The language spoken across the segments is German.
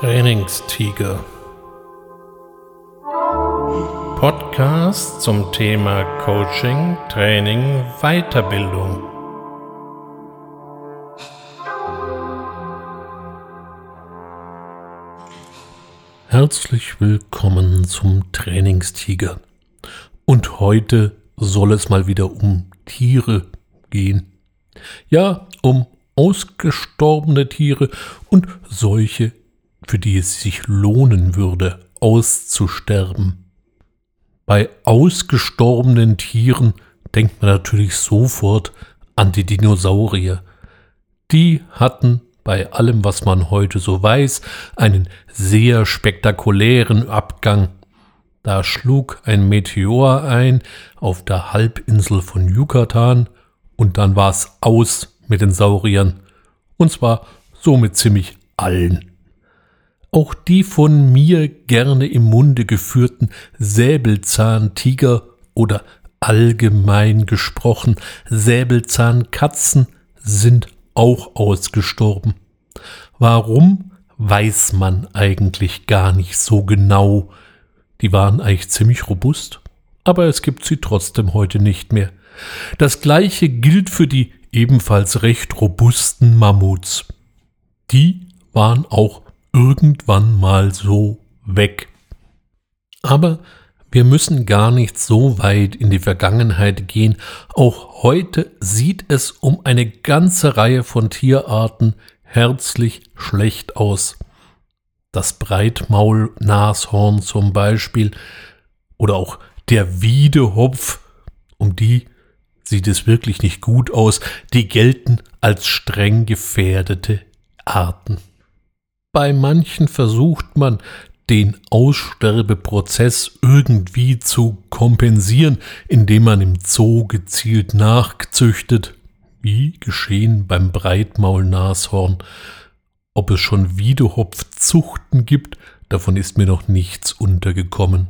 Trainingstiger. Podcast zum Thema Coaching, Training, Weiterbildung. Herzlich willkommen zum Trainingstiger. Und heute soll es mal wieder um Tiere gehen. Ja, um ausgestorbene Tiere und solche, für die es sich lohnen würde, auszusterben. Bei ausgestorbenen Tieren denkt man natürlich sofort an die Dinosaurier. Die hatten bei allem, was man heute so weiß, einen sehr spektakulären Abgang. Da schlug ein Meteor ein auf der Halbinsel von Yucatan und dann war es aus mit den Sauriern. Und zwar somit ziemlich allen. Auch die von mir gerne im Munde geführten Säbelzahntiger oder allgemein gesprochen Säbelzahnkatzen sind auch ausgestorben. Warum, weiß man eigentlich gar nicht so genau. Die waren eigentlich ziemlich robust, aber es gibt sie trotzdem heute nicht mehr. Das gleiche gilt für die ebenfalls recht robusten Mammuts. Die waren auch irgendwann mal so weg. Aber wir müssen gar nicht so weit in die Vergangenheit gehen. Auch heute sieht es um eine ganze Reihe von Tierarten herzlich schlecht aus. Das Breitmaulnashorn zum Beispiel oder auch der Wiedehopf, um die sieht es wirklich nicht gut aus, die gelten als streng gefährdete Arten. Bei manchen versucht man, den Aussterbeprozess irgendwie zu kompensieren, indem man im Zoo gezielt nachzüchtet, wie geschehen beim Breitmaulnashorn. Ob es schon Wiedehopfzuchten gibt, davon ist mir noch nichts untergekommen.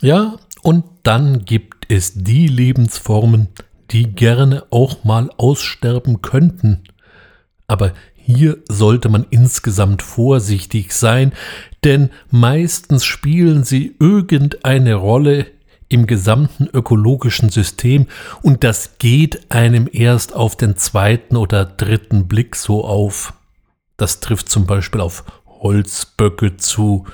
Ja, und dann gibt es die Lebensformen, die gerne auch mal aussterben könnten. Aber hier sollte man insgesamt vorsichtig sein, denn meistens spielen sie irgendeine Rolle im gesamten ökologischen System und das geht einem erst auf den zweiten oder dritten Blick so auf. Das trifft zum Beispiel auf Holzböcke zu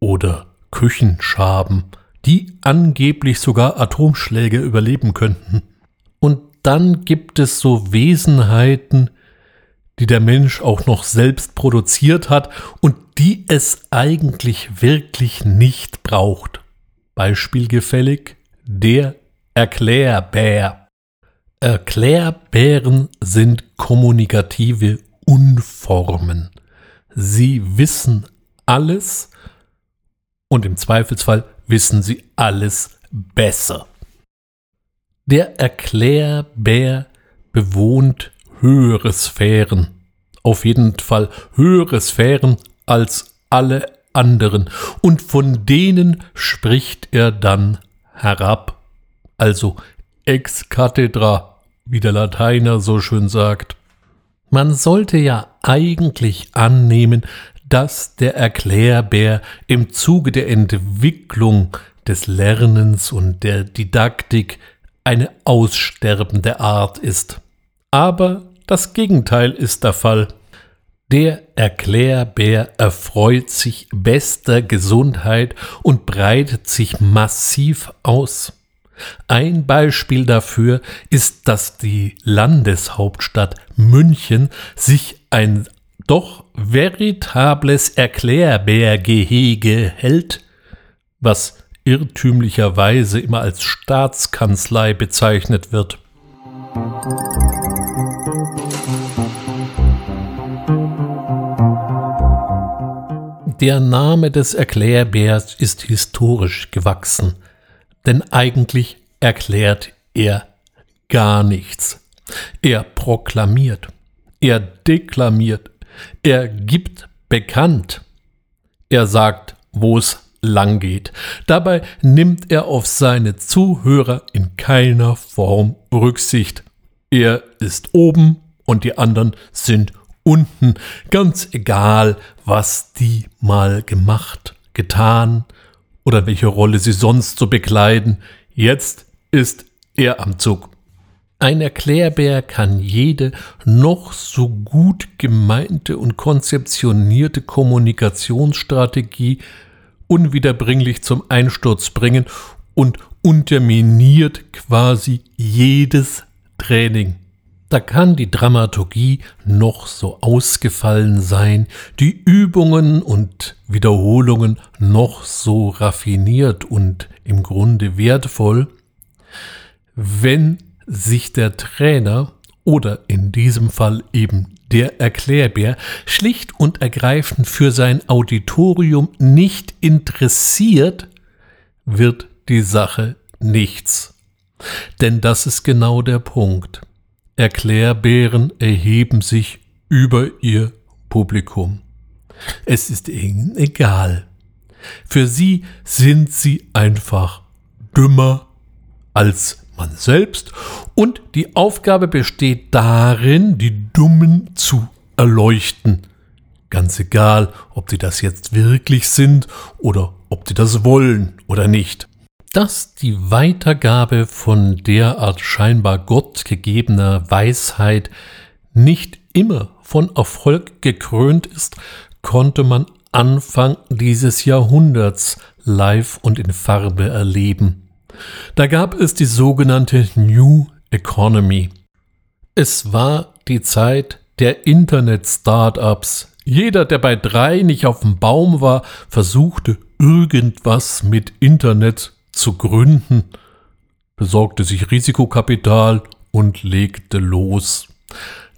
oder Küchenschaben, die angeblich sogar Atomschläge überleben könnten. Und dann gibt es so Wesenheiten, die der Mensch auch noch selbst produziert hat und die es eigentlich wirklich nicht braucht. Beispielgefällig der Erklärbär. Erklärbären sind kommunikative Unformen. Sie wissen alles und im Zweifelsfall wissen sie alles besser. Der Erklärbär bewohnt höhere Sphären. Auf jeden Fall höhere Sphären als alle anderen. Und von denen spricht er dann herab. Also ex cathedra, wie der Lateiner so schön sagt. Man sollte ja eigentlich annehmen, dass der Erklärbär im Zuge der Entwicklung des Lernens und der Didaktik eine aussterbende Art ist. Aber das Gegenteil ist der Fall. Der Erklärbär erfreut sich bester Gesundheit und breitet sich massiv aus. Ein Beispiel dafür ist, dass die Landeshauptstadt München sich ein doch veritables Erklärbärgehege hält, was irrtümlicherweise immer als Staatskanzlei bezeichnet wird. Der Name des Erklärbärs ist historisch gewachsen, denn eigentlich erklärt er gar nichts. Er proklamiert, er deklamiert, er gibt bekannt, er sagt, wo es lang geht. Dabei nimmt er auf seine Zuhörer in keiner Form Rücksicht. Er ist oben und die anderen sind unten, ganz egal, was die mal gemacht, getan oder welche Rolle sie sonst so bekleiden. Jetzt ist er am Zug. Ein Erklärbär kann jede noch so gut gemeinte und konzeptionierte Kommunikationsstrategie unwiederbringlich zum Einsturz bringen und unterminiert quasi jedes Training. Da kann die Dramaturgie noch so ausgefallen sein, die Übungen und Wiederholungen noch so raffiniert und im Grunde wertvoll, wenn sich der Trainer oder in diesem Fall eben der Erklärbär schlicht und ergreifend für sein Auditorium nicht interessiert, wird die Sache nichts. Denn das ist genau der Punkt. Erklärbären erheben sich über ihr Publikum. Es ist ihnen egal. Für sie sind sie einfach dümmer als man selbst und die Aufgabe besteht darin, die Dummen zu erleuchten. Ganz egal, ob sie das jetzt wirklich sind oder ob sie das wollen oder nicht. Dass die Weitergabe von derart scheinbar Gott gegebener Weisheit nicht immer von Erfolg gekrönt ist, konnte man Anfang dieses Jahrhunderts live und in Farbe erleben. Da gab es die sogenannte New Economy. Es war die Zeit der Internet-Startups. Jeder, der bei drei nicht auf dem Baum war, versuchte irgendwas mit Internet zu gründen, besorgte sich Risikokapital und legte los.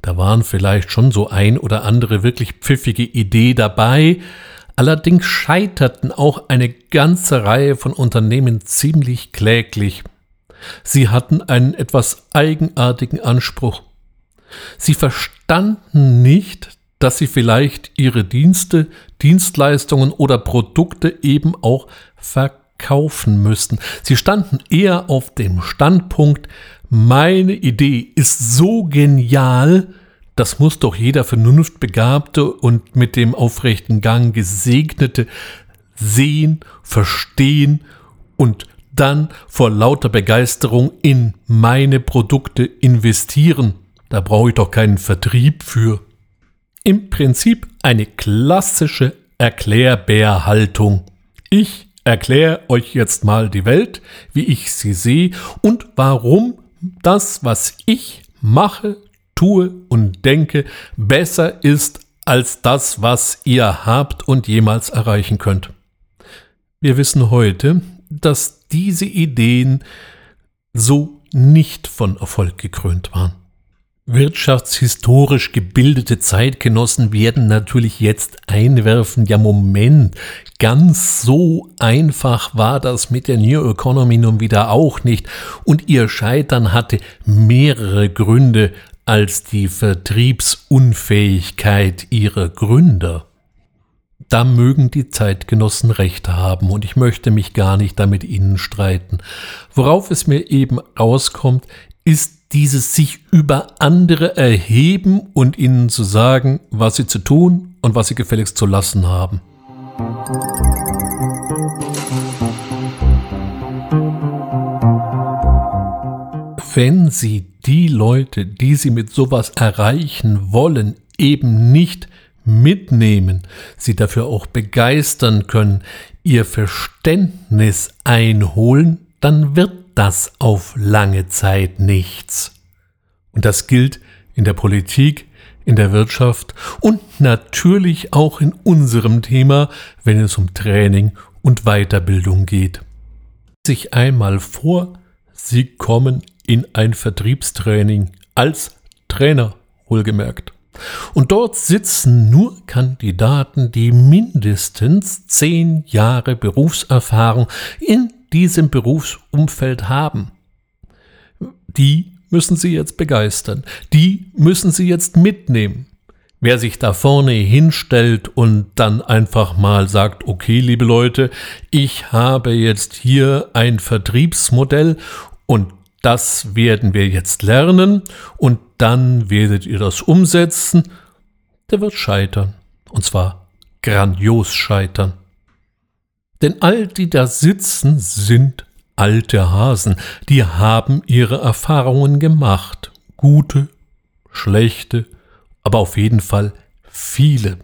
Da waren vielleicht schon so ein oder andere wirklich pfiffige Idee dabei, Allerdings scheiterten auch eine ganze Reihe von Unternehmen ziemlich kläglich. Sie hatten einen etwas eigenartigen Anspruch. Sie verstanden nicht, dass sie vielleicht ihre Dienste, Dienstleistungen oder Produkte eben auch verkaufen müssten. Sie standen eher auf dem Standpunkt, meine Idee ist so genial, das muss doch jeder vernunftbegabte und mit dem aufrechten Gang gesegnete sehen, verstehen und dann vor lauter Begeisterung in meine Produkte investieren. Da brauche ich doch keinen Vertrieb für. Im Prinzip eine klassische Erklärbärhaltung. Ich erkläre euch jetzt mal die Welt, wie ich sie sehe und warum das, was ich mache, tue und denke, besser ist als das, was ihr habt und jemals erreichen könnt. Wir wissen heute, dass diese Ideen so nicht von Erfolg gekrönt waren. Wirtschaftshistorisch gebildete Zeitgenossen werden natürlich jetzt einwerfen, ja Moment, ganz so einfach war das mit der New Economy nun wieder auch nicht und ihr Scheitern hatte mehrere Gründe, als die Vertriebsunfähigkeit ihrer Gründer. Da mögen die Zeitgenossen recht haben und ich möchte mich gar nicht damit ihnen streiten. Worauf es mir eben rauskommt, ist dieses sich über andere erheben und ihnen zu sagen, was sie zu tun und was sie gefälligst zu lassen haben. Wenn sie die Leute, die sie mit sowas erreichen wollen, eben nicht mitnehmen, sie dafür auch begeistern können, ihr Verständnis einholen, dann wird das auf lange Zeit nichts. Und das gilt in der Politik, in der Wirtschaft und natürlich auch in unserem Thema, wenn es um Training und Weiterbildung geht. Sich einmal vor, Sie kommen in ein Vertriebstraining als Trainer wohlgemerkt. Und dort sitzen nur Kandidaten, die mindestens zehn Jahre Berufserfahrung in diesem Berufsumfeld haben. Die müssen Sie jetzt begeistern. Die müssen Sie jetzt mitnehmen. Wer sich da vorne hinstellt und dann einfach mal sagt, okay, liebe Leute, ich habe jetzt hier ein Vertriebsmodell und das werden wir jetzt lernen und dann werdet ihr das umsetzen. der wird scheitern. Und zwar grandios scheitern. Denn all die da sitzen, sind alte Hasen, die haben ihre Erfahrungen gemacht. Gute, schlechte, aber auf jeden Fall viele.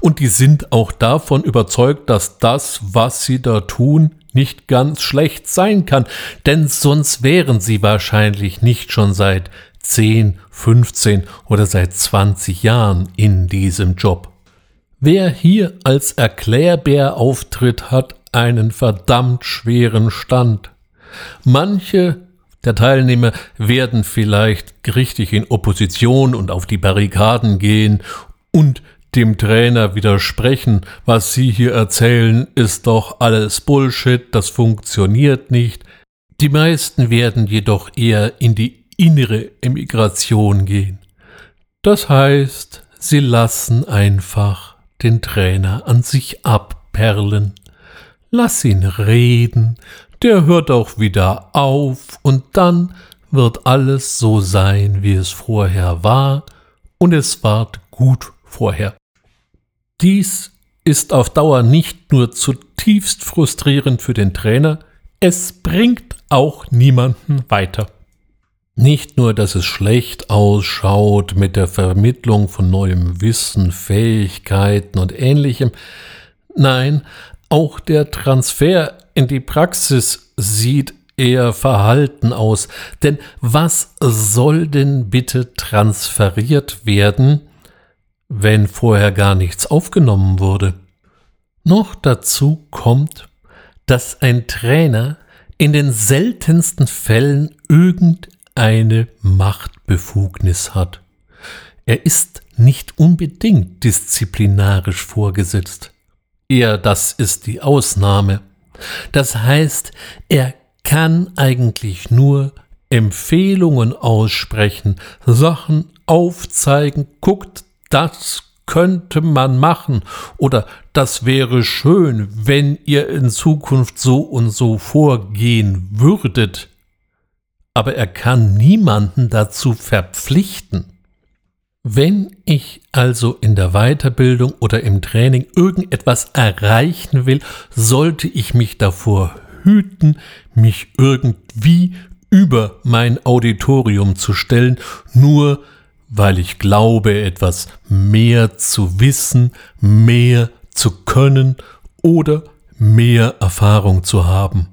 Und die sind auch davon überzeugt, dass das, was sie da tun, nicht ganz schlecht sein kann, denn sonst wären sie wahrscheinlich nicht schon seit 10, 15 oder seit 20 Jahren in diesem Job. Wer hier als Erklärbär auftritt, hat einen verdammt schweren Stand. Manche der Teilnehmer werden vielleicht richtig in Opposition und auf die Barrikaden gehen und dem Trainer widersprechen, was Sie hier erzählen, ist doch alles Bullshit, das funktioniert nicht. Die meisten werden jedoch eher in die innere Emigration gehen. Das heißt, sie lassen einfach den Trainer an sich abperlen. Lass ihn reden, der hört auch wieder auf und dann wird alles so sein, wie es vorher war, und es ward gut vorher. Dies ist auf Dauer nicht nur zutiefst frustrierend für den Trainer, es bringt auch niemanden weiter. Nicht nur, dass es schlecht ausschaut mit der Vermittlung von neuem Wissen, Fähigkeiten und ähnlichem, nein, auch der Transfer in die Praxis sieht eher verhalten aus. Denn was soll denn bitte transferiert werden, wenn vorher gar nichts aufgenommen wurde. Noch dazu kommt, dass ein Trainer in den seltensten Fällen irgendeine Machtbefugnis hat. Er ist nicht unbedingt disziplinarisch vorgesetzt. Eher das ist die Ausnahme. Das heißt, er kann eigentlich nur Empfehlungen aussprechen, Sachen aufzeigen, guckt das könnte man machen oder das wäre schön, wenn ihr in Zukunft so und so vorgehen würdet. Aber er kann niemanden dazu verpflichten. Wenn ich also in der Weiterbildung oder im Training irgendetwas erreichen will, sollte ich mich davor hüten, mich irgendwie über mein Auditorium zu stellen, nur weil ich glaube, etwas mehr zu wissen, mehr zu können oder mehr Erfahrung zu haben.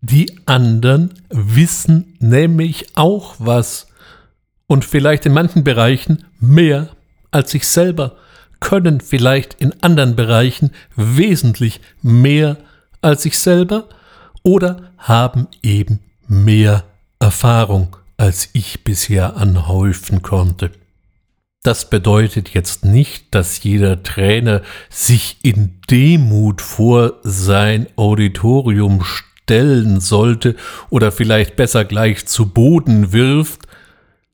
Die anderen wissen nämlich auch was und vielleicht in manchen Bereichen mehr als ich selber, können vielleicht in anderen Bereichen wesentlich mehr als ich selber oder haben eben mehr Erfahrung als ich bisher anhäufen konnte. Das bedeutet jetzt nicht, dass jeder Trainer sich in Demut vor sein Auditorium stellen sollte oder vielleicht besser gleich zu Boden wirft.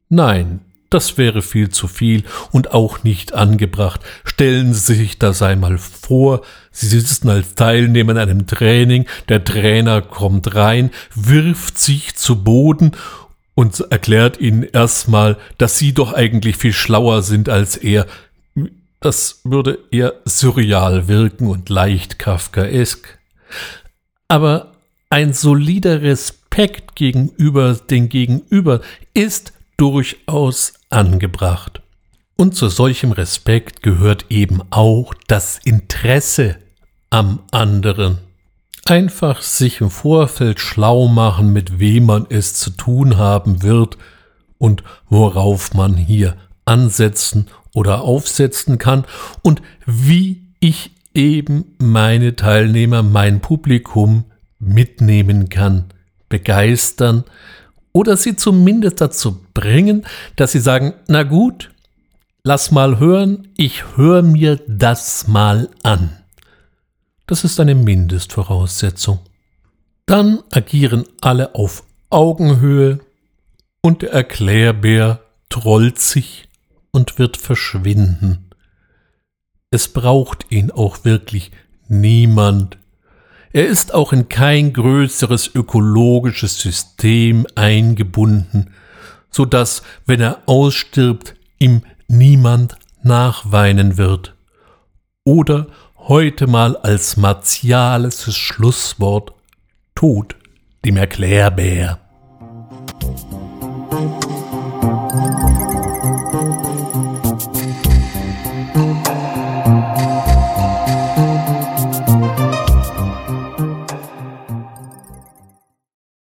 Nein, das wäre viel zu viel und auch nicht angebracht. Stellen Sie sich das einmal vor, Sie sitzen als Teilnehmer in einem Training, der Trainer kommt rein, wirft sich zu Boden und erklärt ihnen erstmal, dass sie doch eigentlich viel schlauer sind als er. Das würde eher surreal wirken und leicht kafkaesk. Aber ein solider Respekt gegenüber den Gegenüber ist durchaus angebracht. Und zu solchem Respekt gehört eben auch das Interesse am anderen. Einfach sich im Vorfeld schlau machen, mit wem man es zu tun haben wird und worauf man hier ansetzen oder aufsetzen kann und wie ich eben meine Teilnehmer, mein Publikum mitnehmen kann, begeistern oder sie zumindest dazu bringen, dass sie sagen, na gut, lass mal hören, ich höre mir das mal an. Das ist eine Mindestvoraussetzung. Dann agieren alle auf Augenhöhe und der Erklärbär trollt sich und wird verschwinden. Es braucht ihn auch wirklich niemand. Er ist auch in kein größeres ökologisches System eingebunden, so dass, wenn er ausstirbt, ihm niemand nachweinen wird. Oder heute mal als martiales Schlusswort Tod dem Erklärbär.